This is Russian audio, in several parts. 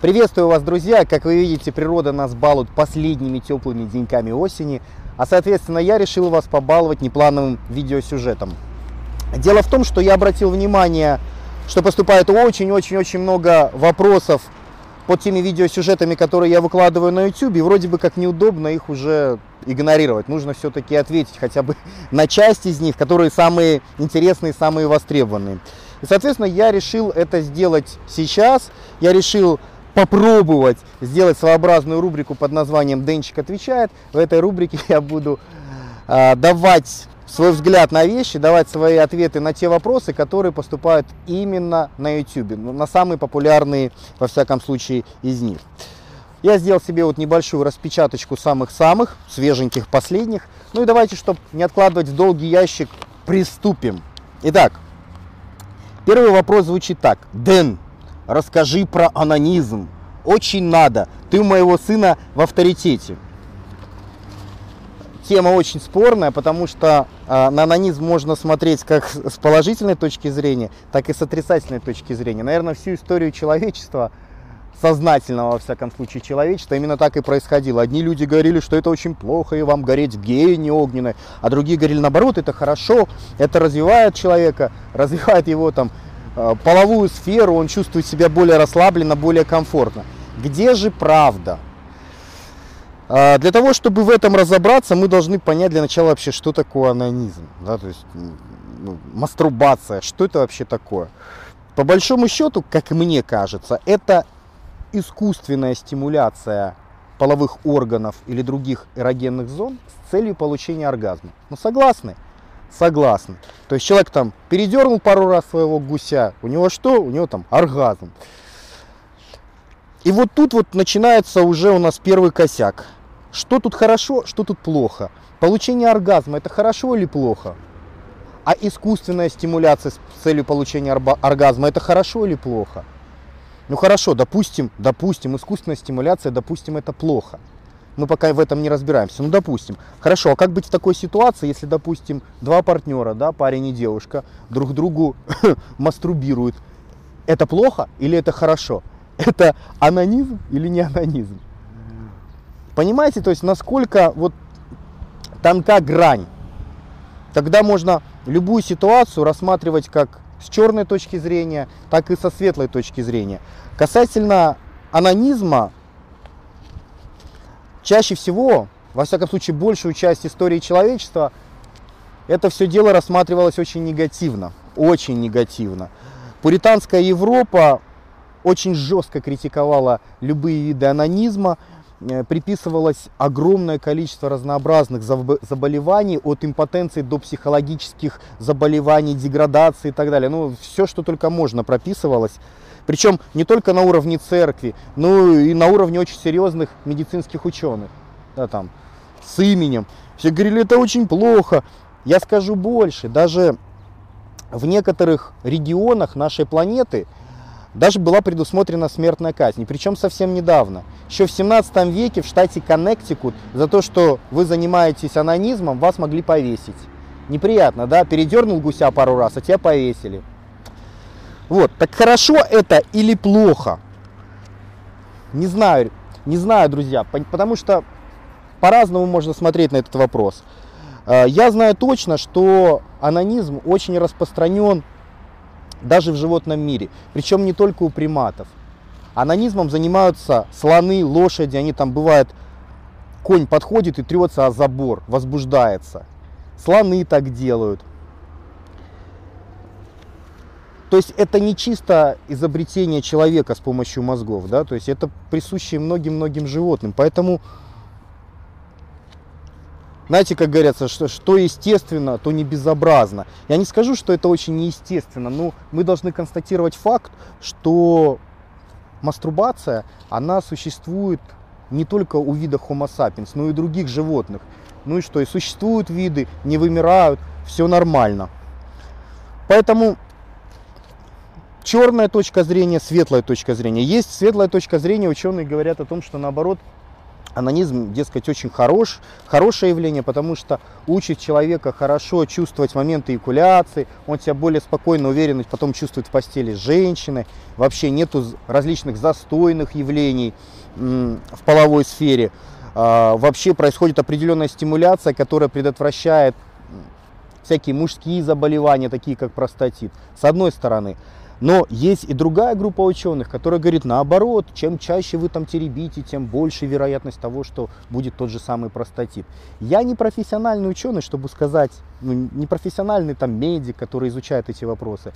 Приветствую вас, друзья! Как вы видите, природа нас балует последними теплыми деньками осени, а соответственно я решил вас побаловать неплановым видеосюжетом. Дело в том, что я обратил внимание, что поступает очень-очень-очень много вопросов под теми видеосюжетами, которые я выкладываю на YouTube, и вроде бы как неудобно их уже игнорировать. Нужно все-таки ответить хотя бы на часть из них, которые самые интересные, самые востребованные. И, соответственно, я решил это сделать сейчас. Я решил попробовать сделать своеобразную рубрику под названием «Денчик отвечает». В этой рубрике я буду э, давать свой взгляд на вещи, давать свои ответы на те вопросы, которые поступают именно на YouTube, ну, на самые популярные, во всяком случае, из них. Я сделал себе вот небольшую распечаточку самых-самых, свеженьких, последних. Ну и давайте, чтобы не откладывать в долгий ящик, приступим. Итак, первый вопрос звучит так. Дэн, расскажи про анонизм. Очень надо. Ты у моего сына в авторитете. Тема очень спорная, потому что э, на анонизм можно смотреть как с положительной точки зрения, так и с отрицательной точки зрения. Наверное, всю историю человечества, сознательного, во всяком случае, человечества, именно так и происходило. Одни люди говорили, что это очень плохо, и вам гореть в гене огненной, а другие говорили, наоборот, это хорошо, это развивает человека, развивает его там половую сферу, он чувствует себя более расслабленно, более комфортно. Где же правда? Э, для того, чтобы в этом разобраться, мы должны понять для начала вообще, что такое анонизм. Да, то есть ну, мастурбация, что это вообще такое. По большому счету, как мне кажется, это искусственная стимуляция половых органов или других эрогенных зон с целью получения оргазма. Ну согласны? Согласны. То есть человек там передернул пару раз своего гуся, у него что? У него там оргазм. И вот тут вот начинается уже у нас первый косяк. Что тут хорошо, что тут плохо? Получение оргазма это хорошо или плохо? А искусственная стимуляция с целью получения оргазма это хорошо или плохо? Ну хорошо, допустим, допустим, искусственная стимуляция, допустим, это плохо мы пока в этом не разбираемся. Ну, допустим. Хорошо, а как быть в такой ситуации, если, допустим, два партнера, да, парень и девушка, друг другу мастурбируют? Это плохо или это хорошо? Это анонизм или не анонизм? Понимаете, то есть насколько вот тонка грань. Тогда можно любую ситуацию рассматривать как с черной точки зрения, так и со светлой точки зрения. Касательно анонизма, чаще всего, во всяком случае, большую часть истории человечества, это все дело рассматривалось очень негативно, очень негативно. Пуританская Европа очень жестко критиковала любые виды анонизма, э, приписывалось огромное количество разнообразных заболеваний, от импотенции до психологических заболеваний, деградации и так далее. Ну, все, что только можно, прописывалось. Причем не только на уровне церкви, но и на уровне очень серьезных медицинских ученых. Да, там, с именем. Все говорили, это очень плохо. Я скажу больше, даже в некоторых регионах нашей планеты даже была предусмотрена смертная казнь. Причем совсем недавно. Еще в 17 веке в штате Коннектикут за то, что вы занимаетесь анонизмом, вас могли повесить. Неприятно, да? Передернул гуся пару раз, а тебя повесили. Вот, так хорошо это или плохо? Не знаю, не знаю, друзья, потому что по-разному можно смотреть на этот вопрос. Э, я знаю точно, что анонизм очень распространен даже в животном мире, причем не только у приматов. Анонизмом занимаются слоны, лошади, они там бывает, конь подходит и трется о забор, возбуждается. Слоны так делают. То есть это не чисто изобретение человека с помощью мозгов, да, то есть это присуще многим-многим животным. Поэтому, знаете, как говорится, что, что естественно, то не безобразно. Я не скажу, что это очень неестественно, но мы должны констатировать факт, что мастурбация, она существует не только у вида Homo sapiens, но и других животных. Ну и что, и существуют виды, не вымирают, все нормально. Поэтому черная точка зрения, светлая точка зрения. Есть светлая точка зрения, ученые говорят о том, что наоборот, анонизм, дескать, очень хорош, хорошее явление, потому что учит человека хорошо чувствовать моменты экуляции, он себя более спокойно, уверенно потом чувствует в постели с женщиной, вообще нету различных застойных явлений в половой сфере, а, вообще происходит определенная стимуляция, которая предотвращает всякие мужские заболевания, такие как простатит, с одной стороны. Но есть и другая группа ученых, которая говорит наоборот, чем чаще вы там теребите, тем больше вероятность того, что будет тот же самый простатит. Я не профессиональный ученый, чтобы сказать, ну, не профессиональный там медик, который изучает эти вопросы,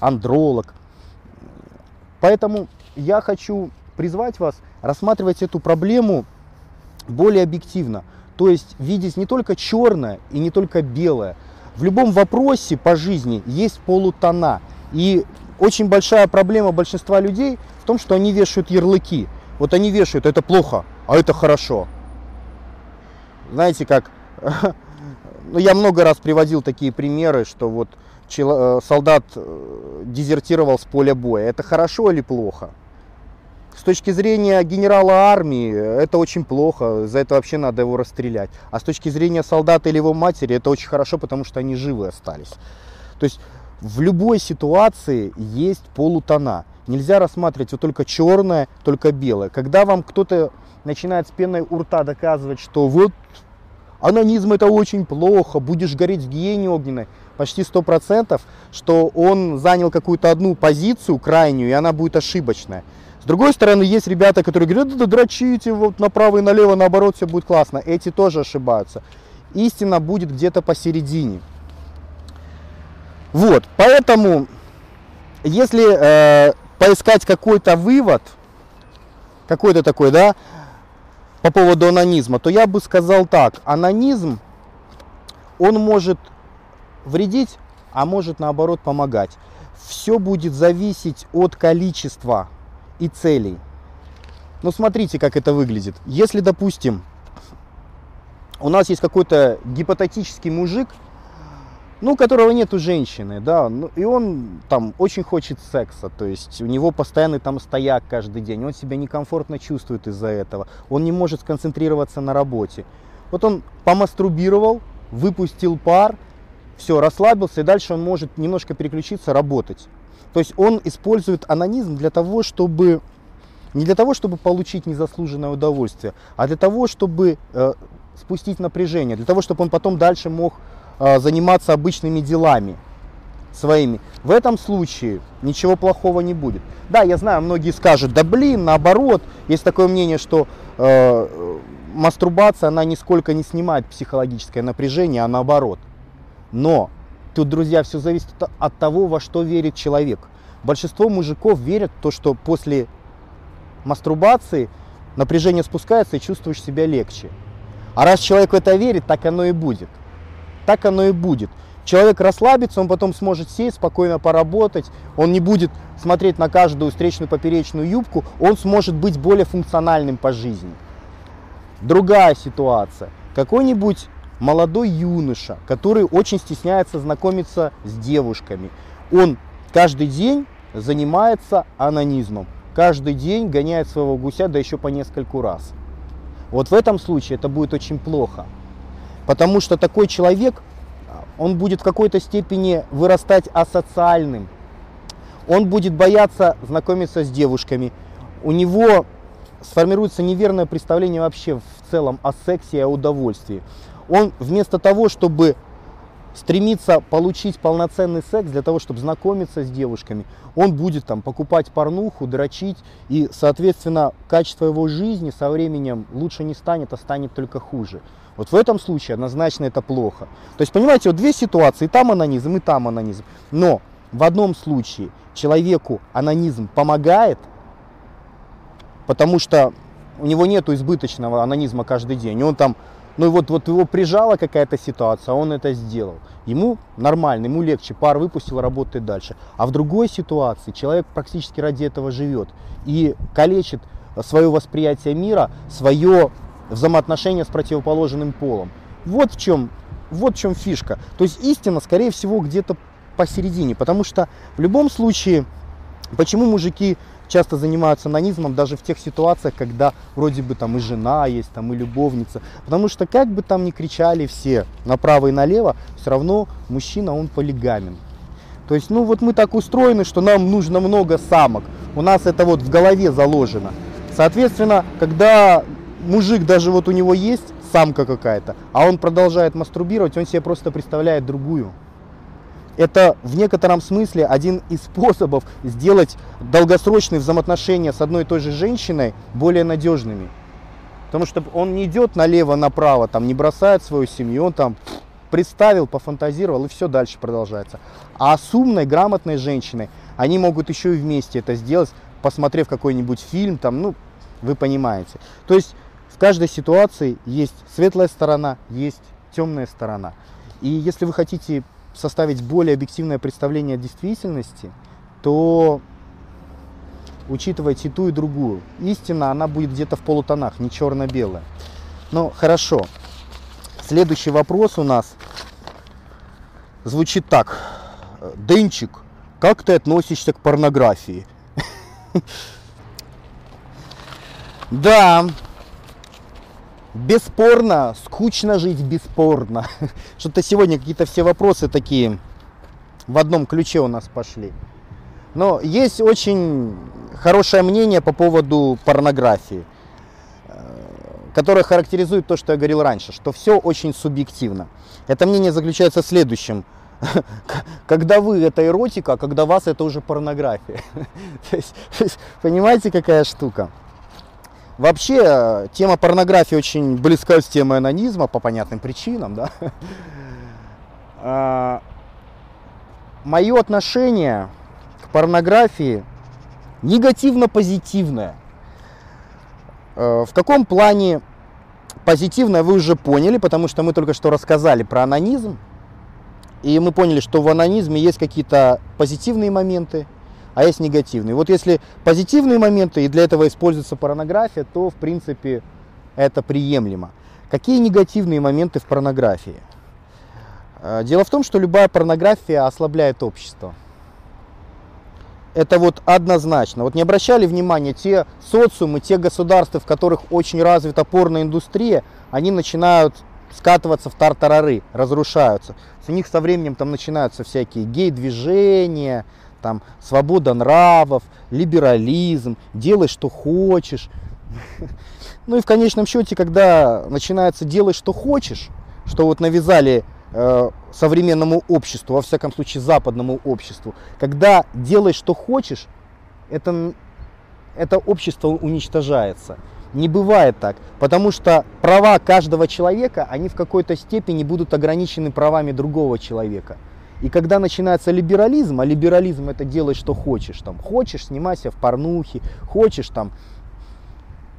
андролог. Поэтому я хочу призвать вас рассматривать эту проблему более объективно. То есть видеть не только черное и не только белое. В любом вопросе по жизни есть полутона. И очень большая проблема большинства людей в том, что они вешают ярлыки. Вот они вешают, это плохо, а это хорошо. Знаете, как, ну, я много раз приводил такие примеры, что вот э, солдат э, дезертировал с поля боя. Это хорошо или плохо? С точки зрения генерала армии это очень плохо, за это вообще надо его расстрелять. А с точки зрения солдата или его матери это очень хорошо, потому что они живы остались. То есть в любой ситуации есть полутона. Нельзя рассматривать вот только черное, только белое. Когда вам кто-то начинает с пеной у рта доказывать, что вот анонизм это очень плохо, будешь гореть в гиене огненной, почти сто процентов, что он занял какую-то одну позицию крайнюю, и она будет ошибочная. С другой стороны, есть ребята, которые говорят, да, да дрочите вот направо и налево, наоборот, все будет классно. Эти тоже ошибаются. Истина будет где-то посередине. Вот, поэтому, если э, поискать какой-то вывод, какой-то такой, да, по поводу анонизма, то я бы сказал так, анонизм, он может вредить, а может наоборот помогать. Все будет зависеть от количества и целей. Но смотрите, как это выглядит. Если, допустим, у нас есть какой-то гипотетический мужик, ну, у которого нету женщины, да, ну, и он там очень хочет секса, то есть у него постоянный там стояк каждый день, он себя некомфортно чувствует из-за этого, он не может сконцентрироваться на работе. Вот он помаструбировал, выпустил пар, все, расслабился, и дальше он может немножко переключиться, работать. То есть он использует анонизм для того, чтобы не для того, чтобы получить незаслуженное удовольствие, а для того, чтобы э, спустить напряжение, для того, чтобы он потом дальше мог заниматься обычными делами своими. В этом случае ничего плохого не будет. Да, я знаю, многие скажут, да блин, наоборот, есть такое мнение, что э, мастурбация, она нисколько не снимает психологическое напряжение, а наоборот. Но Тут, друзья, все зависит от того, во что верит человек. Большинство мужиков верят в то, что после мастурбации напряжение спускается и чувствуешь себя легче. А раз человек в это верит, так оно и будет. Так оно и будет. Человек расслабится, он потом сможет сесть, спокойно поработать, он не будет смотреть на каждую встречную поперечную юбку, он сможет быть более функциональным по жизни. Другая ситуация. Какой-нибудь молодой юноша, который очень стесняется знакомиться с девушками. Он каждый день занимается анонизмом. Каждый день гоняет своего гуся, да еще по нескольку раз. Вот в этом случае это будет очень плохо. Потому что такой человек, он будет в какой-то степени вырастать асоциальным. Он будет бояться знакомиться с девушками. У него сформируется неверное представление вообще в целом о сексе и о удовольствии он вместо того, чтобы стремиться получить полноценный секс для того, чтобы знакомиться с девушками, он будет там покупать порнуху, дрочить, и, соответственно, качество его жизни со временем лучше не станет, а станет только хуже. Вот в этом случае однозначно это плохо. То есть, понимаете, вот две ситуации, там анонизм, и там анонизм. Но в одном случае человеку анонизм помогает, потому что у него нет избыточного анонизма каждый день, он там ну вот, вот его прижала какая-то ситуация, а он это сделал. Ему нормально, ему легче, пар выпустил, работает дальше. А в другой ситуации человек практически ради этого живет и калечит свое восприятие мира, свое взаимоотношение с противоположным полом. Вот в чем, вот в чем фишка. То есть истина, скорее всего, где-то посередине. Потому что в любом случае, почему мужики часто занимаются анонизмом даже в тех ситуациях, когда вроде бы там и жена есть, там и любовница. Потому что как бы там ни кричали все направо и налево, все равно мужчина, он полигамен. То есть, ну вот мы так устроены, что нам нужно много самок. У нас это вот в голове заложено. Соответственно, когда мужик даже вот у него есть самка какая-то, а он продолжает мастурбировать, он себе просто представляет другую. Это в некотором смысле один из способов сделать долгосрочные взаимоотношения с одной и той же женщиной более надежными. Потому что он не идет налево-направо, там не бросает свою семью, он там представил, пофантазировал и все дальше продолжается. А с умной, грамотной женщиной они могут еще и вместе это сделать, посмотрев какой-нибудь фильм, там, ну, вы понимаете. То есть в каждой ситуации есть светлая сторона, есть темная сторона. И если вы хотите составить более объективное представление о действительности, то учитывайте и ту, и другую. Истина, она будет где-то в полутонах, не черно-белая. Ну, хорошо. Следующий вопрос у нас звучит так. Дынчик, как ты относишься к порнографии? Да, бесспорно, скучно жить бесспорно. Что-то сегодня какие-то все вопросы такие в одном ключе у нас пошли. Но есть очень хорошее мнение по поводу порнографии, э, которое характеризует то, что я говорил раньше, что все очень субъективно. Это мнение заключается в следующем. Когда вы это эротика, а когда вас это уже порнография. Понимаете, какая штука? Вообще, тема порнографии очень близка с темой анонизма по понятным причинам. Да? А, Мое отношение к порнографии негативно-позитивное. А, в каком плане позитивное вы уже поняли, потому что мы только что рассказали про анонизм. И мы поняли, что в анонизме есть какие-то позитивные моменты, а есть негативные. Вот если позитивные моменты и для этого используется порнография, то в принципе это приемлемо. Какие негативные моменты в порнографии? Э, дело в том, что любая порнография ослабляет общество. Это вот однозначно. Вот не обращали внимания, те социумы, те государства, в которых очень развита порноиндустрия, они начинают скатываться в тартарары, разрушаются. У них со временем там начинаются всякие гей-движения, там свобода нравов, либерализм, делай что хочешь. Ну и в конечном счете, когда начинается делай что хочешь, что вот навязали э, современному обществу, во всяком случае западному обществу, когда делай что хочешь, это, это общество уничтожается. Не бывает так, потому что права каждого человека, они в какой-то степени будут ограничены правами другого человека. И когда начинается либерализм, а либерализм это делай, что хочешь, там, хочешь, снимайся в порнухе, хочешь, там,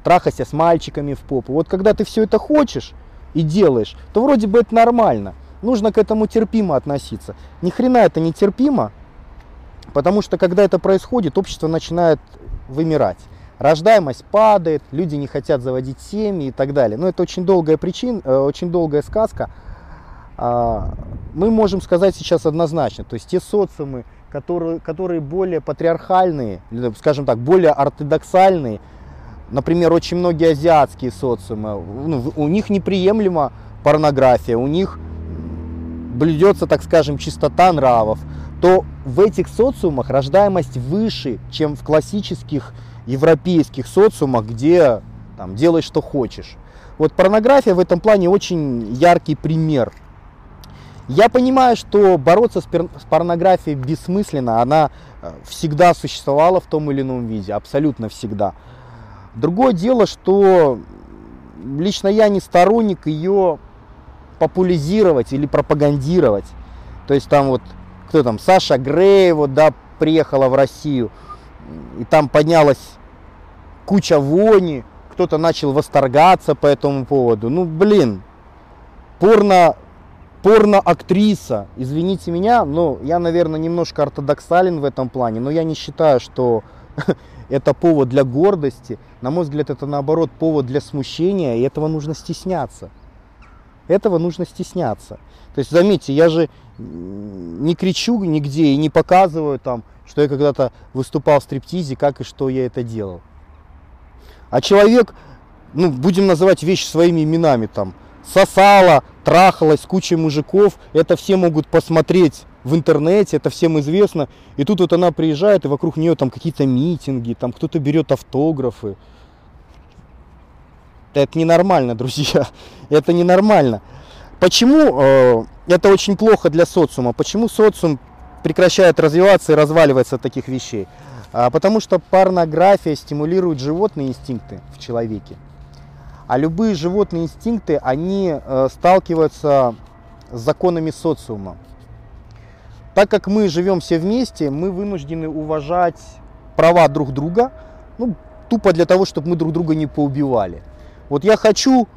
трахайся с мальчиками в попу. Вот когда ты все это хочешь и делаешь, то вроде бы это нормально. Нужно к этому терпимо относиться. Ни хрена это не терпимо, потому что когда это происходит, общество начинает вымирать. Рождаемость падает, люди не хотят заводить семьи и так далее. Но это очень долгая причина, э, очень долгая сказка. А, мы можем сказать сейчас однозначно, то есть те социумы, которые, которые более патриархальные, скажем так, более ортодоксальные, например, очень многие азиатские социумы, ну, у них неприемлема порнография, у них блюдется, так скажем, чистота нравов, то в этих социумах рождаемость выше, чем в классических европейских социумах, где там, делай что хочешь. Вот порнография в этом плане очень яркий пример – я понимаю, что бороться с, с порнографией бессмысленно, она э, всегда существовала в том или ином виде, абсолютно всегда. Другое дело, что лично я не сторонник ее популяризировать или пропагандировать. То есть там вот, кто там, Саша Грей, вот, да, приехала в Россию, и там поднялась куча вони, кто-то начал восторгаться по этому поводу. Ну, блин, порно порно-актриса, извините меня, но я, наверное, немножко ортодоксален в этом плане, но я не считаю, что это повод для гордости. На мой взгляд, это наоборот повод для смущения, и этого нужно стесняться. этого нужно стесняться. То есть, заметьте, я же не кричу нигде и не показываю там, что я когда-то выступал в стриптизе, как и что я это делал. А человек, ну, будем называть вещи своими именами, там, сосала, трахалась с кучей мужиков, это все могут посмотреть в интернете, это всем известно. И тут вот она приезжает, и вокруг нее там какие-то митинги, там кто-то берет автографы. Это ненормально, друзья. Это ненормально. Почему э, это очень плохо для социума? Почему социум прекращает развиваться и разваливается от таких вещей? А, потому что порнография стимулирует животные инстинкты в человеке. А любые животные инстинкты, они э, сталкиваются с законами социума. Так как мы живем все вместе, мы вынуждены уважать права друг друга, ну, тупо для того, чтобы мы друг друга не поубивали. Вот я хочу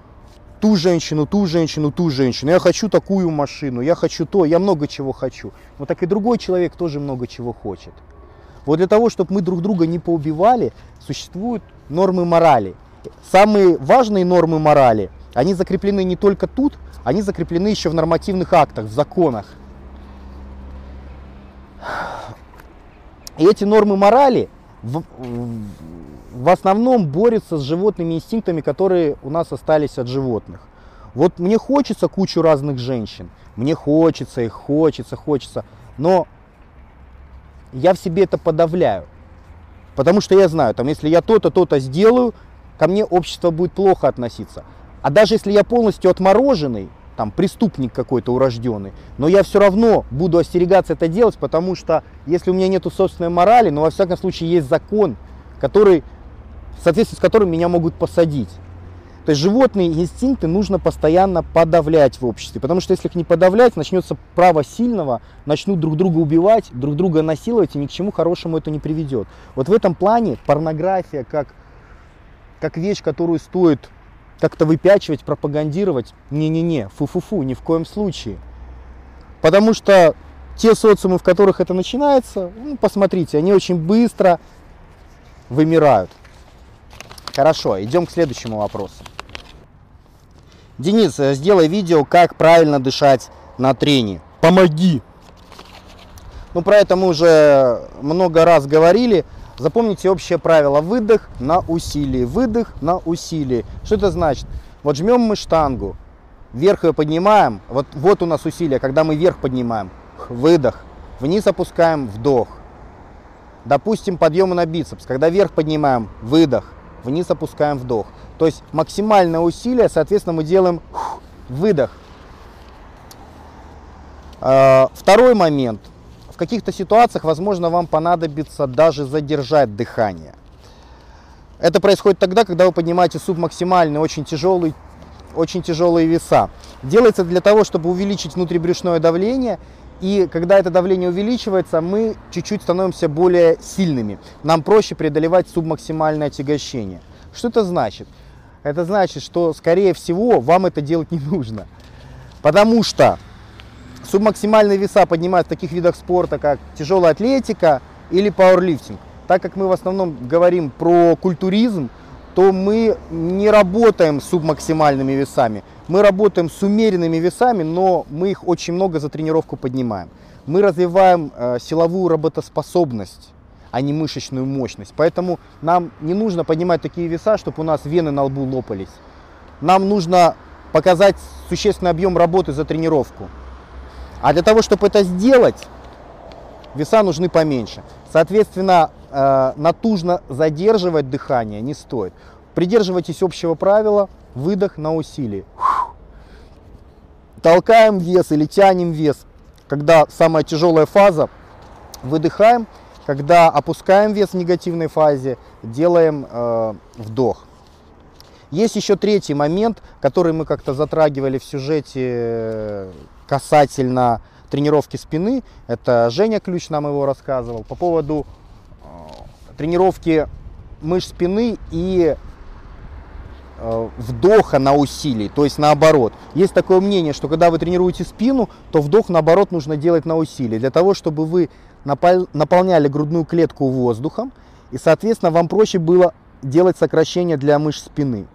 ту женщину, ту женщину, ту женщину, я хочу такую машину, я хочу то, я много чего хочу. Но так и другой человек тоже много чего хочет. Вот для того, чтобы мы друг друга не поубивали, существуют нормы морали. Самые важные нормы морали, они закреплены не только тут, они закреплены еще в нормативных актах, в законах. И эти нормы морали в, в основном борются с животными инстинктами, которые у нас остались от животных. Вот мне хочется кучу разных женщин, мне хочется их, хочется, хочется, но я в себе это подавляю. Потому что я знаю, там, если я то-то, то-то сделаю, ко мне общество будет плохо относиться. А даже если я полностью отмороженный, там преступник какой-то урожденный, но я все равно буду остерегаться это делать, потому что если у меня нету собственной морали, но во всяком случае есть закон, который, в соответствии с которым меня могут посадить. То есть животные инстинкты нужно постоянно подавлять в обществе, потому что если их не подавлять, начнется право сильного, начнут друг друга убивать, друг друга насиловать, и ни к чему хорошему это не приведет. Вот в этом плане порнография как, как вещь, которую стоит как-то выпячивать, пропагандировать. Не-не-не, фу-фу-фу, ни в коем случае. Потому что те социумы, в которых это начинается, ну, посмотрите, они очень быстро вымирают. Хорошо, идем к следующему вопросу. Денис, э, сделай видео, как правильно дышать на трене. Помоги! Ну, про это мы уже много раз говорили. Запомните общее правило. Выдох на усилие. Выдох на усилие. Что это значит? Вот жмем мы штангу, вверх ее поднимаем. Вот, вот у нас усилие, когда мы вверх поднимаем. Выдох. Вниз опускаем, вдох. Допустим, подъемы на бицепс. Когда вверх поднимаем, выдох. Вниз опускаем, вдох. То есть максимальное усилие, соответственно, мы делаем выдох. А, второй момент – в каких-то ситуациях, возможно, вам понадобится даже задержать дыхание. Это происходит тогда, когда вы поднимаете субмаксимальный, очень тяжелый, очень тяжелые веса. Делается для того, чтобы увеличить внутрибрюшное давление. И когда это давление увеличивается, мы чуть-чуть становимся более сильными. Нам проще преодолевать субмаксимальное отягощение. Что это значит? Это значит, что, скорее всего, вам это делать не нужно. Потому что Субмаксимальные веса поднимают в таких видах спорта, как тяжелая атлетика или пауэрлифтинг. Так как мы в основном говорим про культуризм, то мы не работаем с субмаксимальными весами. Мы работаем с умеренными весами, но мы их очень много за тренировку поднимаем. Мы развиваем э, силовую работоспособность, а не мышечную мощность. Поэтому нам не нужно поднимать такие веса, чтобы у нас вены на лбу лопались. Нам нужно показать существенный объем работы за тренировку. А для того, чтобы это сделать, веса нужны поменьше. Соответственно, э, натужно задерживать дыхание не стоит. Придерживайтесь общего правила, выдох на усилие. Толкаем вес или тянем вес, когда самая тяжелая фаза, выдыхаем. Когда опускаем вес в негативной фазе, делаем э, вдох. Есть еще третий момент, который мы как-то затрагивали в сюжете э, касательно тренировки спины. Это Женя Ключ нам его рассказывал. По поводу э, тренировки мышц спины и э, вдоха на усилии, то есть наоборот. Есть такое мнение, что когда вы тренируете спину, то вдох наоборот нужно делать на усилии, для того, чтобы вы наполняли грудную клетку воздухом, и, соответственно, вам проще было делать сокращение для мышц спины.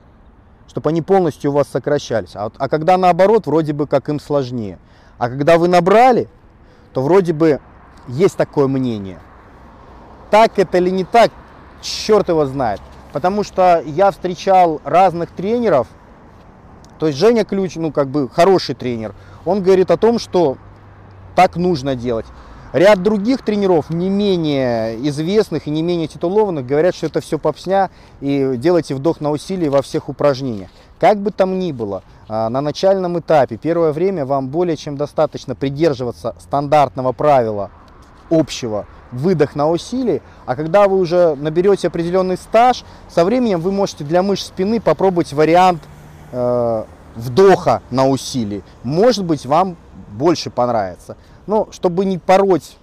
Чтобы они полностью у вас сокращались. А, а когда наоборот, вроде бы как им сложнее. А когда вы набрали, то вроде бы есть такое мнение. Так это или не так, черт его знает. Потому что я встречал разных тренеров, то есть Женя Ключ, ну как бы хороший тренер, он говорит о том, что так нужно делать. Ряд других тренеров, не менее известных и не менее титулованных, говорят, что это все попсня и делайте вдох на усилие во всех упражнениях. Как бы там ни было, а, на начальном этапе, первое время вам более чем достаточно придерживаться стандартного правила общего выдох на усилие, а когда вы уже наберете определенный стаж, со временем вы можете для мышц спины попробовать вариант э, вдоха на усилие. Может быть, вам больше понравится. Но чтобы не пороть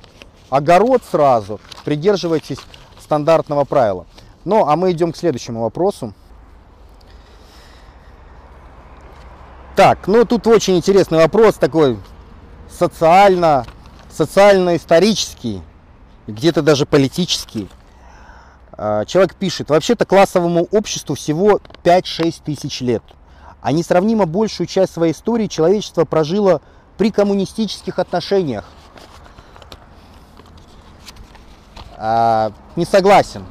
огород сразу, придерживайтесь стандартного правила. Ну, а мы идем к следующему вопросу. Так, ну тут очень интересный вопрос такой социально, социально-исторический, где-то даже политический. А, человек пишет, вообще-то классовому обществу всего 5-6 тысяч лет а несравнимо большую часть своей истории человечество прожило при коммунистических отношениях. А, не согласен.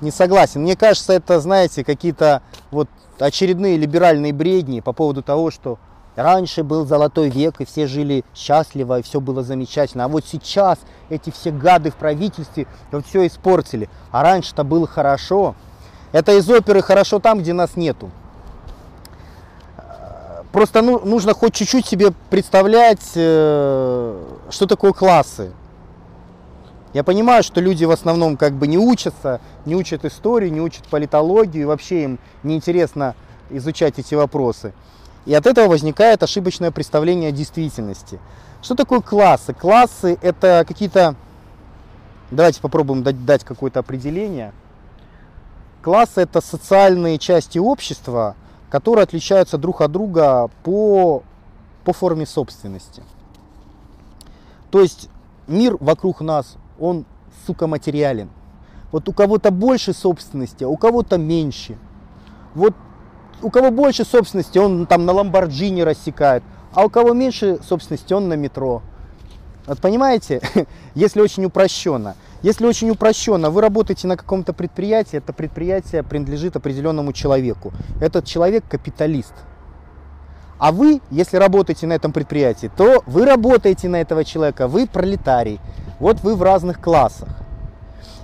Не согласен. Мне кажется, это, знаете, какие-то вот очередные либеральные бредни по поводу того, что раньше был золотой век, и все жили счастливо, и все было замечательно. А вот сейчас эти все гады в правительстве вот все испортили. А раньше-то было хорошо. Это из оперы «Хорошо там, где нас нету». Просто ну, нужно хоть чуть-чуть себе представлять, э, что такое классы. Я понимаю, что люди в основном как бы не учатся, не учат историю, не учат политологию, и вообще им неинтересно изучать эти вопросы. И от этого возникает ошибочное представление о действительности. Что такое классы? Классы это какие-то... Давайте попробуем дать, дать какое-то определение. Классы это социальные части общества, которые отличаются друг от друга по, по форме собственности. То есть мир вокруг нас, он, сука, материален. Вот у кого-то больше собственности, а у кого-то меньше. Вот у кого больше собственности, он там на Ламборджини рассекает, а у кого меньше собственности, он на метро. Вот понимаете, если очень упрощенно. Если очень упрощенно, вы работаете на каком-то предприятии, это предприятие принадлежит определенному человеку. Этот человек капиталист. А вы, если работаете на этом предприятии, то вы работаете на этого человека, вы пролетарий. Вот вы в разных классах.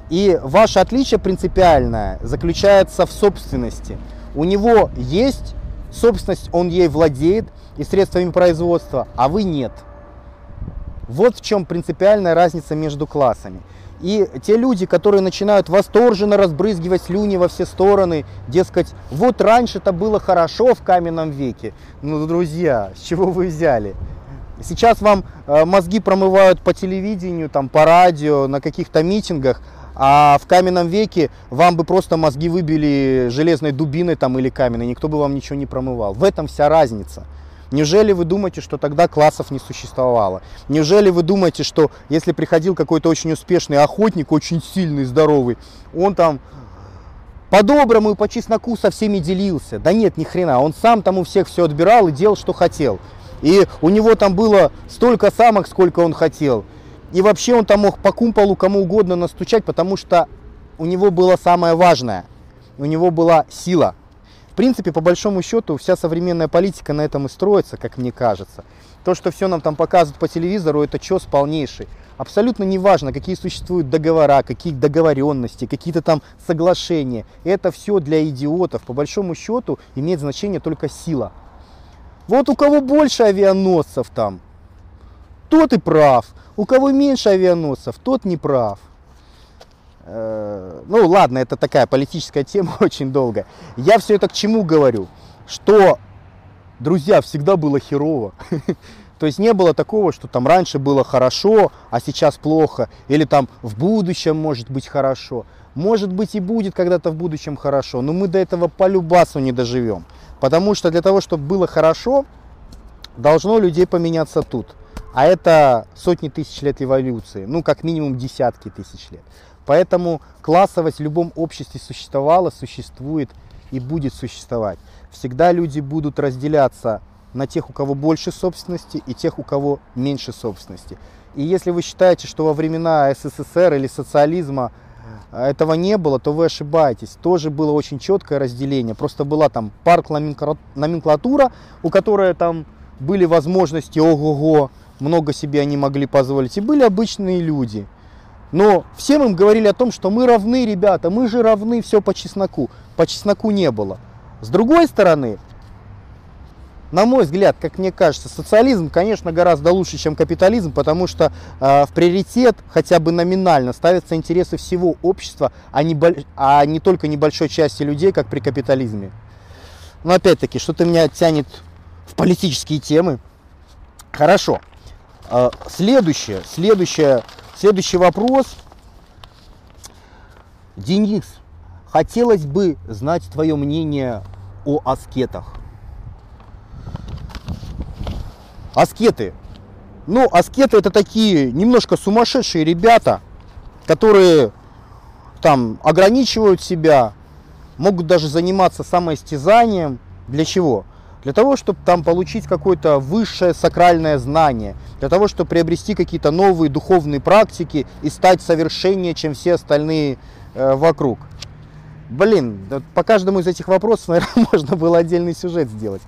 И ваше отличие принципиальное заключается в собственности. У него есть собственность, он ей владеет и средствами производства, а вы нет. Вот в чем принципиальная разница между классами. И те люди, которые начинают восторженно разбрызгивать слюни во все стороны, дескать, вот раньше это было хорошо в каменном веке. Ну, друзья, с чего вы взяли? Сейчас вам э, мозги промывают по телевидению, там, по радио, на каких-то митингах, а в каменном веке вам бы просто мозги выбили железной дубиной там, или каменной, никто бы вам ничего не промывал. В этом вся разница. Неужели вы думаете, что тогда классов не существовало? Неужели вы думаете, что если приходил какой-то очень успешный охотник, очень сильный, здоровый, он там по-доброму и по чесноку со всеми делился? Да нет, ни хрена, он сам там у всех все отбирал и делал, что хотел. И у него там было столько самок, сколько он хотел. И вообще он там мог по кумполу кому угодно настучать, потому что у него было самое важное. У него была сила. В принципе, по большому счету, вся современная политика на этом и строится, как мне кажется. То, что все нам там показывают по телевизору, это чес полнейший. Абсолютно неважно, какие существуют договора, какие договоренности, какие-то там соглашения. Это все для идиотов. По большому счету имеет значение только сила. Вот у кого больше авианосцев там, тот и прав. У кого меньше авианосцев, тот не прав. Э, ну ладно, это такая политическая тема очень долго. Я все это к чему говорю? Что, друзья, всегда было херово. То есть не было такого, что там раньше было хорошо, а сейчас плохо. Или там в будущем может быть хорошо. Может быть и будет когда-то в будущем хорошо, но мы до этого по любасу не доживем. Потому что для того, чтобы было хорошо, должно людей поменяться тут. А это сотни тысяч лет эволюции, ну как минимум десятки тысяч лет. Поэтому классовость в любом обществе существовала, существует и будет существовать. Всегда люди будут разделяться на тех, у кого больше собственности, и тех, у кого меньше собственности. И если вы считаете, что во времена СССР или социализма э, этого не было, то вы ошибаетесь. Тоже было очень четкое разделение. Просто была там парк номенклатура, у которой там были возможности ого-го, много себе они могли позволить. И были обычные люди. Но всем им говорили о том, что мы равны, ребята, мы же равны, все по чесноку. По чесноку не было. С другой стороны, на мой взгляд, как мне кажется, социализм, конечно, гораздо лучше, чем капитализм, потому что э, в приоритет хотя бы номинально ставятся интересы всего общества, а не, а не только небольшой части людей, как при капитализме. Но опять-таки, что-то меня тянет в политические темы. Хорошо. Э, следующее, следующее, следующий вопрос. Денис, хотелось бы знать твое мнение о аскетах. аскеты. Ну, аскеты это такие немножко сумасшедшие ребята, которые там ограничивают себя, могут даже заниматься самоистязанием. Для чего? Для того, чтобы там получить какое-то высшее сакральное знание, для того, чтобы приобрести какие-то новые духовные практики и стать совершеннее, чем все остальные э, вокруг. Блин, по каждому из этих вопросов, наверное, можно было отдельный сюжет сделать.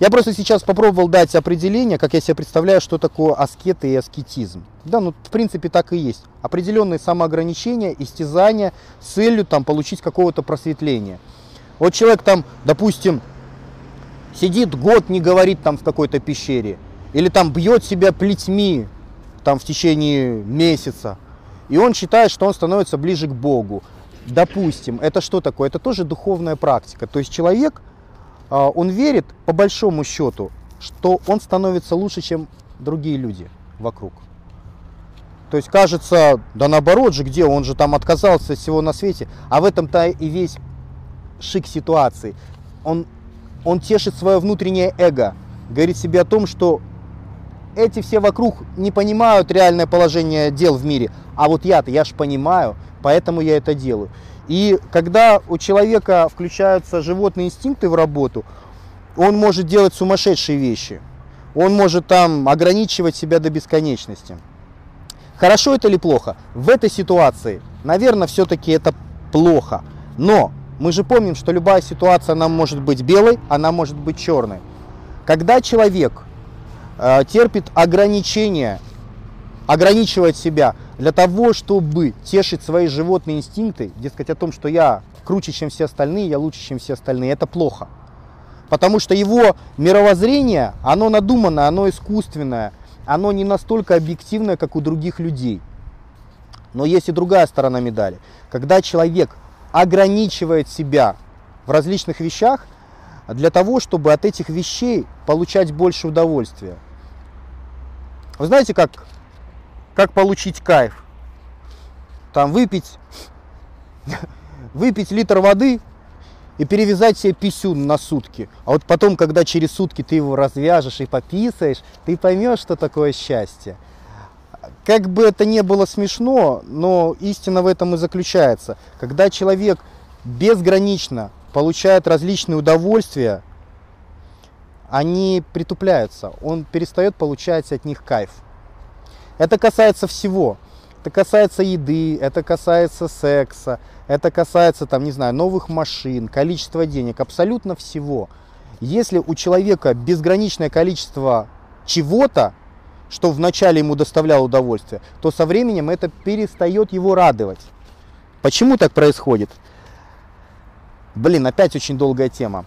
Я просто сейчас попробовал дать определение, как я себе представляю, что такое аскет и аскетизм. Да, ну, в принципе, так и есть. Определенные самоограничения, истязания с целью там, получить какого-то просветления. Вот человек там, допустим, сидит год, не говорит там в какой-то пещере, или там бьет себя плетьми там в течение месяца, и он считает, что он становится ближе к Богу. Допустим, это что такое? Это тоже духовная практика. То есть человек а, он верит, по большому счету, что он становится лучше, чем другие люди вокруг. То есть кажется, да наоборот же, где он же там отказался от всего на свете. А в этом-то и весь шик ситуации. Он, он тешит свое внутреннее эго, говорит себе о том, что эти все вокруг не понимают реальное положение дел в мире. А вот я-то, я же понимаю, поэтому я это делаю. И когда у человека включаются животные инстинкты в работу, он может делать сумасшедшие вещи. Он может там ограничивать себя до бесконечности. Хорошо это или плохо? В этой ситуации, наверное, все-таки это плохо. Но мы же помним, что любая ситуация, она может быть белой, она может быть черной. Когда человек э, терпит ограничения, ограничивает себя для того, чтобы тешить свои животные инстинкты, дескать о том, что я круче, чем все остальные, я лучше, чем все остальные, это плохо. Потому что его мировоззрение, оно надуманное, оно искусственное, оно не настолько объективное, как у других людей. Но есть и другая сторона медали. Когда человек ограничивает себя в различных вещах для того, чтобы от этих вещей получать больше удовольствия. Вы знаете, как как получить кайф. Там выпить, выпить литр воды и перевязать себе писюн на сутки. А вот потом, когда через сутки ты его развяжешь и пописаешь, ты поймешь, что такое счастье. Как бы это ни было смешно, но истина в этом и заключается. Когда человек безгранично получает различные удовольствия, они притупляются, он перестает получать от них кайф. Это касается всего. Это касается еды, это касается секса, это касается, там, не знаю, новых машин, количества денег, абсолютно всего. Если у человека безграничное количество чего-то, что вначале ему доставляло удовольствие, то со временем это перестает его радовать. Почему так происходит? Блин, опять очень долгая тема.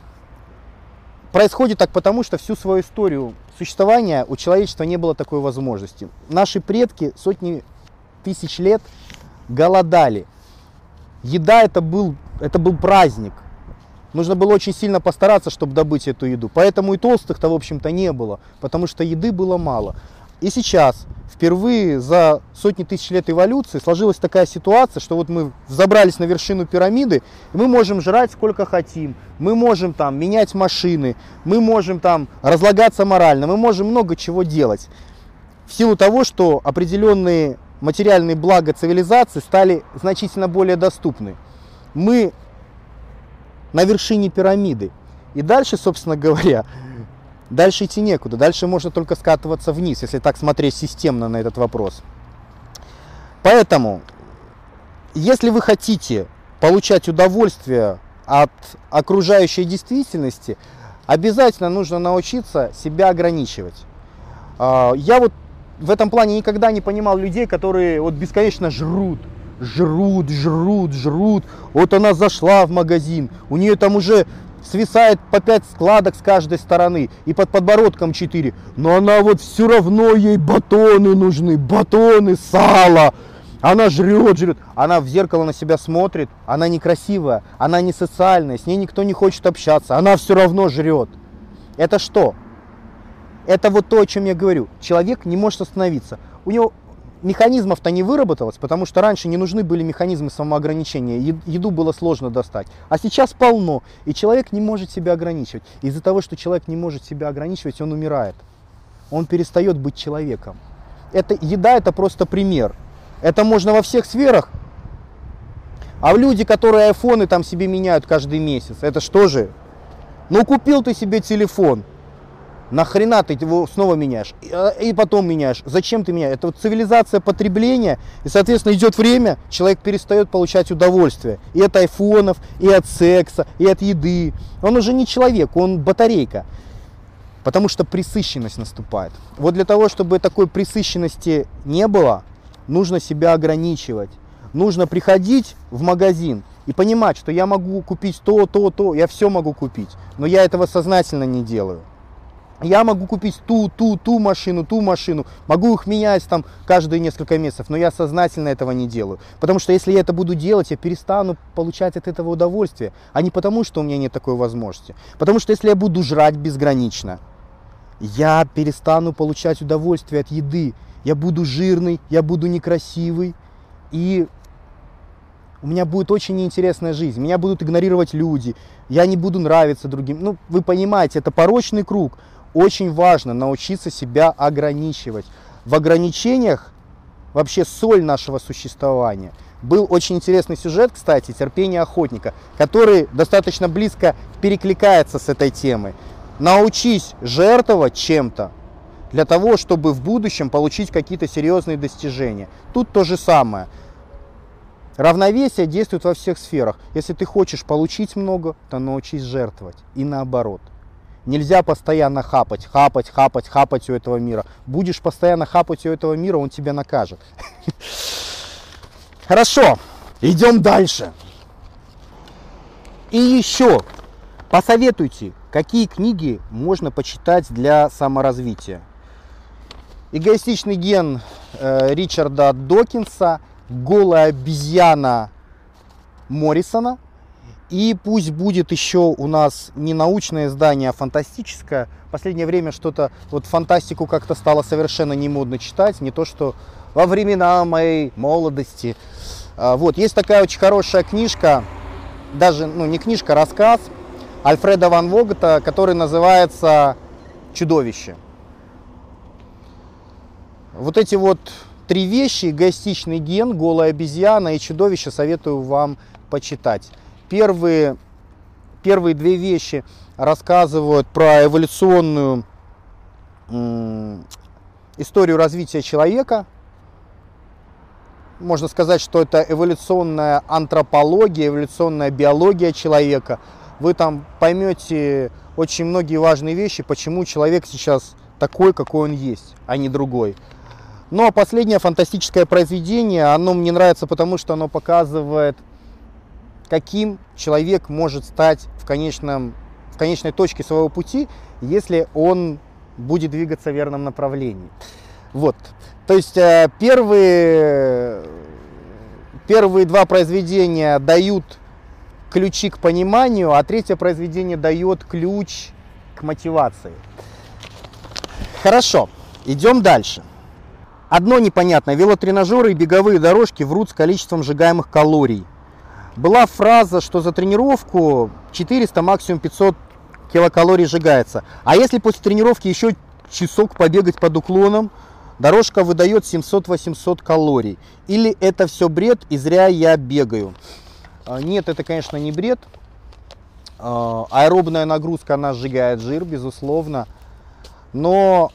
Происходит так потому, что всю свою историю существования у человечества не было такой возможности. Наши предки сотни тысяч лет голодали. Еда это был, это был праздник. Нужно было очень сильно постараться, чтобы добыть эту еду. Поэтому и толстых-то, в общем-то, не было, потому что еды было мало. И сейчас, впервые за сотни тысяч лет эволюции, сложилась такая ситуация, что вот мы забрались на вершину пирамиды, и мы можем жрать сколько хотим, мы можем там менять машины, мы можем там разлагаться морально, мы можем много чего делать. В силу того, что определенные материальные блага цивилизации стали значительно более доступны. Мы на вершине пирамиды. И дальше, собственно говоря, дальше идти некуда. Дальше можно только скатываться вниз, если так смотреть системно на этот вопрос. Поэтому, если вы хотите получать удовольствие от окружающей действительности, обязательно нужно научиться себя ограничивать. А, я вот в этом плане никогда не понимал людей, которые вот бесконечно жрут, жрут, жрут, жрут. Вот она зашла в магазин, у нее там уже свисает по 5 складок с каждой стороны и под подбородком 4. Но она вот все равно ей батоны нужны, батоны, сало. Она жрет, жрет. Она в зеркало на себя смотрит. Она некрасивая, она не социальная, с ней никто не хочет общаться. Она все равно жрет. Это что? Это вот то, о чем я говорю. Человек не может остановиться. У него механизмов-то не выработалось, потому что раньше не нужны были механизмы самоограничения, еду было сложно достать. А сейчас полно, и человек не может себя ограничивать. Из-за того, что человек не может себя ограничивать, он умирает. Он перестает быть человеком. Это, еда это просто пример. Это можно во всех сферах. А люди, которые айфоны там себе меняют каждый месяц, это что же? Ну купил ты себе телефон, Нахрена ты его снова меняешь? А, и потом меняешь. Зачем ты меняешь? Это вот цивилизация потребления. И, соответственно, идет время, человек перестает получать удовольствие. И от айфонов, и от секса, и от еды. Он уже не человек, он батарейка. Потому что присыщенность наступает. Вот для того, чтобы такой присыщенности не было, нужно себя ограничивать. Нужно приходить в магазин и понимать, что я могу купить то, то, то, я все могу купить. Но я этого сознательно не делаю. Я могу купить ту, ту, ту машину, ту машину, могу их менять там каждые несколько месяцев, но я сознательно этого не делаю. Потому что если я это буду делать, я перестану получать от этого удовольствие, а не потому, что у меня нет такой возможности. Потому что если я буду жрать безгранично, я перестану получать удовольствие от еды. Я буду жирный, я буду некрасивый, и у меня будет очень неинтересная жизнь. Меня будут игнорировать люди, я не буду нравиться другим. Ну, вы понимаете, это порочный круг очень важно научиться себя ограничивать. В ограничениях вообще соль нашего существования. Был очень интересный сюжет, кстати, «Терпение охотника», который достаточно близко перекликается с этой темой. Научись жертвовать чем-то для того, чтобы в будущем получить какие-то серьезные достижения. Тут то же самое. Равновесие действует во всех сферах. Если ты хочешь получить много, то научись жертвовать. И наоборот. Нельзя постоянно хапать, хапать, хапать, хапать у этого мира. Будешь постоянно хапать у этого мира, он тебя накажет. Хорошо, идем дальше. И еще посоветуйте, какие книги можно почитать для саморазвития. Эгоистичный ген э, Ричарда Докинса, голая обезьяна Моррисона – и пусть будет еще у нас не научное издание, а фантастическое. В последнее время что-то, вот фантастику как-то стало совершенно не модно читать, не то что во времена моей молодости. А, вот, есть такая очень хорошая книжка, даже, ну, не книжка, а рассказ Альфреда Ван Вогта, который называется «Чудовище». Вот эти вот три вещи, эгоистичный ген, голая обезьяна и чудовище советую вам почитать. Первые, первые две вещи рассказывают про эволюционную историю развития человека. Можно сказать, что это эволюционная антропология, эволюционная биология человека. Вы там поймете очень многие важные вещи, почему человек сейчас такой, какой он есть, а не другой. Ну а последнее фантастическое произведение, оно мне нравится, потому что оно показывает каким человек может стать в, конечном, в конечной точке своего пути, если он будет двигаться в верном направлении. Вот. То есть э, первые, первые два произведения дают ключи к пониманию, а третье произведение дает ключ к мотивации. Хорошо, идем дальше. Одно непонятно. Велотренажеры и беговые дорожки врут с количеством сжигаемых калорий была фраза, что за тренировку 400, максимум 500 килокалорий сжигается. А если после тренировки еще часок побегать под уклоном, дорожка выдает 700-800 калорий. Или это все бред и зря я бегаю. А, нет, это, конечно, не бред. Э, аэробная нагрузка, она сжигает жир, безусловно. Но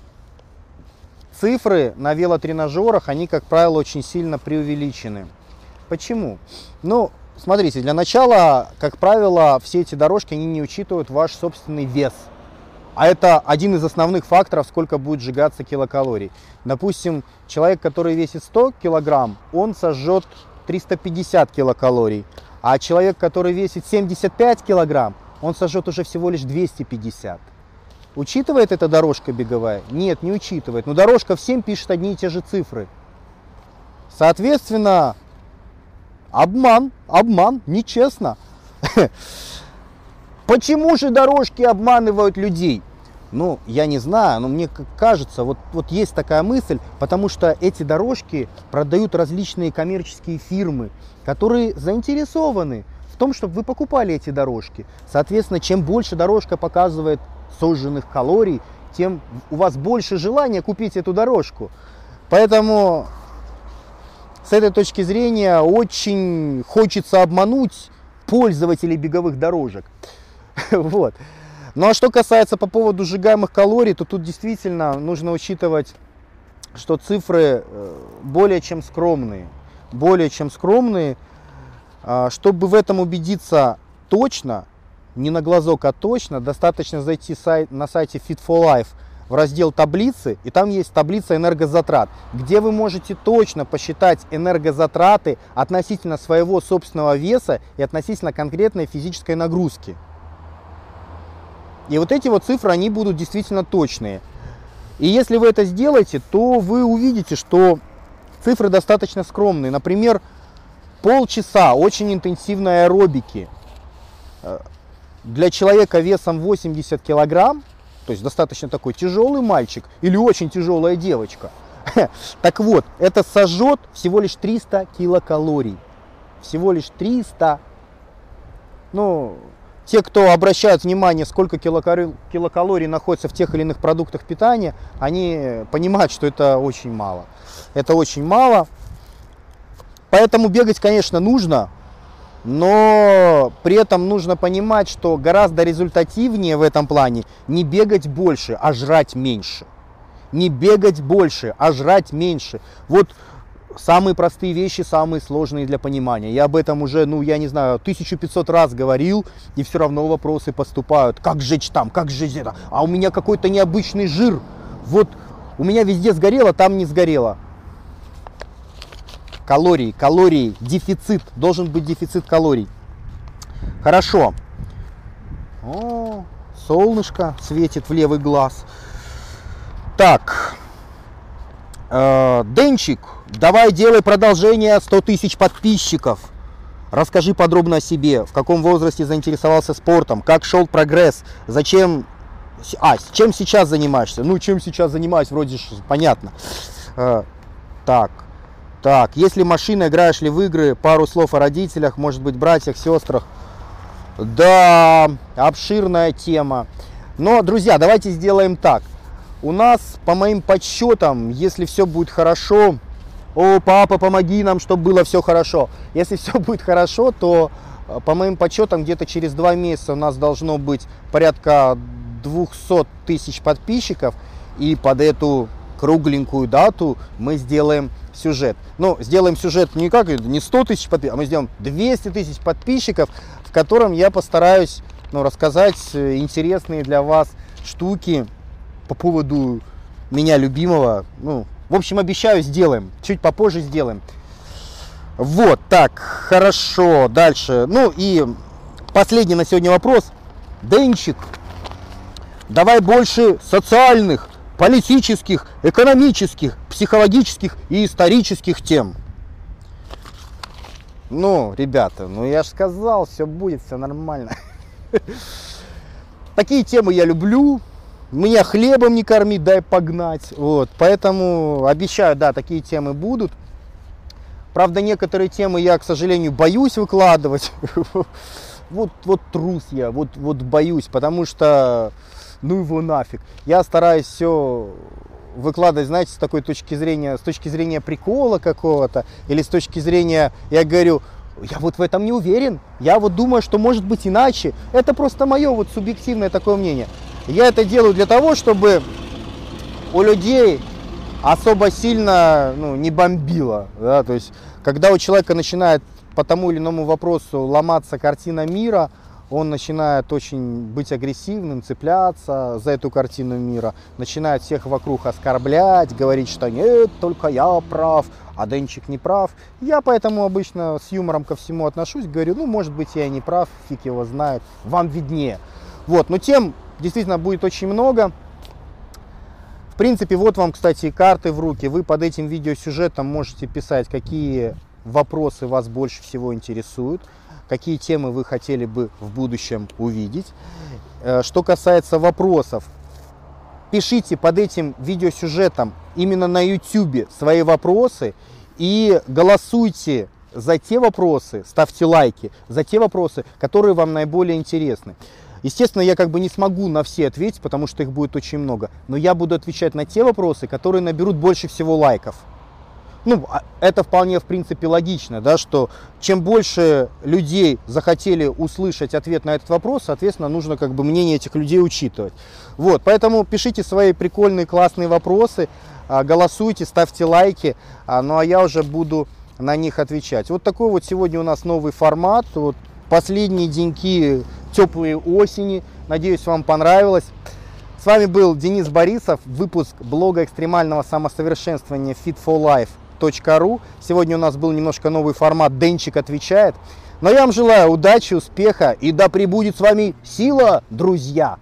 цифры на велотренажерах, они, как правило, очень сильно преувеличены. Почему? Ну, смотрите, для начала, как правило, все эти дорожки, они не учитывают ваш собственный вес. А это один из основных факторов, сколько будет сжигаться килокалорий. Допустим, человек, который весит 100 килограмм, он сожжет 350 килокалорий. А человек, который весит 75 килограмм, он сожжет уже всего лишь 250. Учитывает эта дорожка беговая? Нет, не учитывает. Но дорожка всем пишет одни и те же цифры. Соответственно, обман, обман, нечестно. Почему же дорожки обманывают людей? Ну, я не знаю, но мне кажется, вот, вот есть такая мысль, потому что эти дорожки продают различные коммерческие фирмы, которые заинтересованы в том, чтобы вы покупали эти дорожки. Соответственно, чем больше дорожка показывает сожженных калорий, тем у вас больше желания купить эту дорожку. Поэтому с этой точки зрения очень хочется обмануть пользователей беговых дорожек. Вот. Ну а что касается по поводу сжигаемых калорий, то тут действительно нужно учитывать, что цифры э, более чем скромные. Более чем скромные. А, чтобы в этом убедиться точно, не на глазок, а точно, достаточно зайти на сайте Fit for Life в раздел таблицы, и там есть таблица энергозатрат, где вы можете точно посчитать энергозатраты относительно своего собственного веса и относительно конкретной физической нагрузки. И вот эти вот цифры, они будут действительно точные. И если вы это сделаете, то вы увидите, что цифры достаточно скромные. Например, полчаса очень интенсивной аэробики э, для человека весом 80 килограмм, то есть достаточно такой тяжелый мальчик или очень тяжелая девочка, так вот, это сожжет всего лишь 300 килокалорий. Всего лишь 300. Ну, те, кто обращают внимание, сколько килокалорий находится в тех или иных продуктах питания, они понимают, что это очень мало. Это очень мало. Поэтому бегать, конечно, нужно, но при этом нужно понимать, что гораздо результативнее в этом плане не бегать больше, а жрать меньше. Не бегать больше, а жрать меньше. Вот Самые простые вещи, самые сложные для понимания. Я об этом уже, ну, я не знаю, 1500 раз говорил, и все равно вопросы поступают. Как жечь там, как жечь это? А у меня какой-то необычный жир. Вот у меня везде сгорело, там не сгорело. Калории, калории, дефицит. Должен быть дефицит калорий. Хорошо. О, солнышко светит в левый глаз. Так. Э, Денчик, давай делай продолжение 100 тысяч подписчиков. Расскажи подробно о себе, в каком возрасте заинтересовался спортом, как шел прогресс, зачем, а, чем сейчас занимаешься? Ну, чем сейчас занимаюсь, вроде понятно. Э, так, так, если машина, играешь ли в игры, пару слов о родителях, может быть, братьях, сестрах. Да, обширная тема. Но, друзья, давайте сделаем так – у нас, по моим подсчетам, если все будет хорошо, о, папа, помоги нам, чтобы было все хорошо. Если все будет хорошо, то э, по моим подсчетам где-то через два месяца у нас должно быть порядка 200 тысяч подписчиков. И под эту кругленькую дату мы сделаем сюжет. Ну, сделаем сюжет не как, не 100 тысяч подписчиков, а мы сделаем 200 тысяч подписчиков, в котором я постараюсь ну, рассказать э, интересные для вас штуки, по поводу меня любимого. Ну, в общем, обещаю, сделаем. Чуть попозже сделаем. Вот, так, хорошо, дальше. Ну и последний на сегодня вопрос. Денчик, давай больше социальных, политических, экономических, психологических и исторических тем. Ну, ребята, ну я же сказал, все будет, все нормально. Такие темы я люблю, меня хлебом не корми, дай погнать. Вот, поэтому обещаю, да, такие темы будут. Правда, некоторые темы я, к сожалению, боюсь выкладывать. Вот, вот трус я, вот, вот боюсь, потому что, ну его нафиг. Я стараюсь все выкладывать, знаете, с такой точки зрения, с точки зрения прикола какого-то, или с точки зрения, я говорю, Я вот в этом не уверен. Я вот думаю, что может быть иначе. Это просто мое вот субъективное такое мнение. Я это делаю для того, чтобы у людей особо сильно ну, не бомбило. Да? То есть, когда у человека начинает по тому или иному вопросу ломаться картина мира, он начинает очень быть агрессивным, цепляться за эту картину мира, начинает всех вокруг оскорблять, говорить, что нет, только я прав, а Денчик не прав. Я поэтому обычно с юмором ко всему отношусь, говорю, ну, может быть, я и не прав, фиг его знает, вам виднее. Вот, но тем действительно будет очень много. В принципе, вот вам, кстати, карты в руки. Вы под этим видеосюжетом можете писать, какие вопросы вас больше всего интересуют, какие темы вы хотели бы в будущем увидеть. Э, что касается вопросов, пишите под этим видеосюжетом именно на YouTube свои вопросы и голосуйте за те вопросы, ставьте лайки, за те вопросы, которые вам наиболее интересны. Естественно, я как бы не смогу на все ответить, потому что их будет очень много. Но я буду отвечать на те вопросы, которые наберут больше всего лайков. Ну, а это вполне, в принципе, логично, да, что чем больше людей захотели услышать ответ на этот вопрос, соответственно, нужно как бы мнение этих людей учитывать. Вот, поэтому пишите свои прикольные, классные вопросы, а, голосуйте, ставьте лайки, а, ну а я уже буду на них отвечать. Вот такой вот сегодня у нас новый формат. Вот последние деньки теплые осени. Надеюсь, вам понравилось. С вами был Денис Борисов, выпуск блога экстремального самосовершенствования fit4life.ru. Сегодня у нас был немножко новый формат «Денчик отвечает». Но я вам желаю удачи, успеха и да пребудет с вами сила, друзья!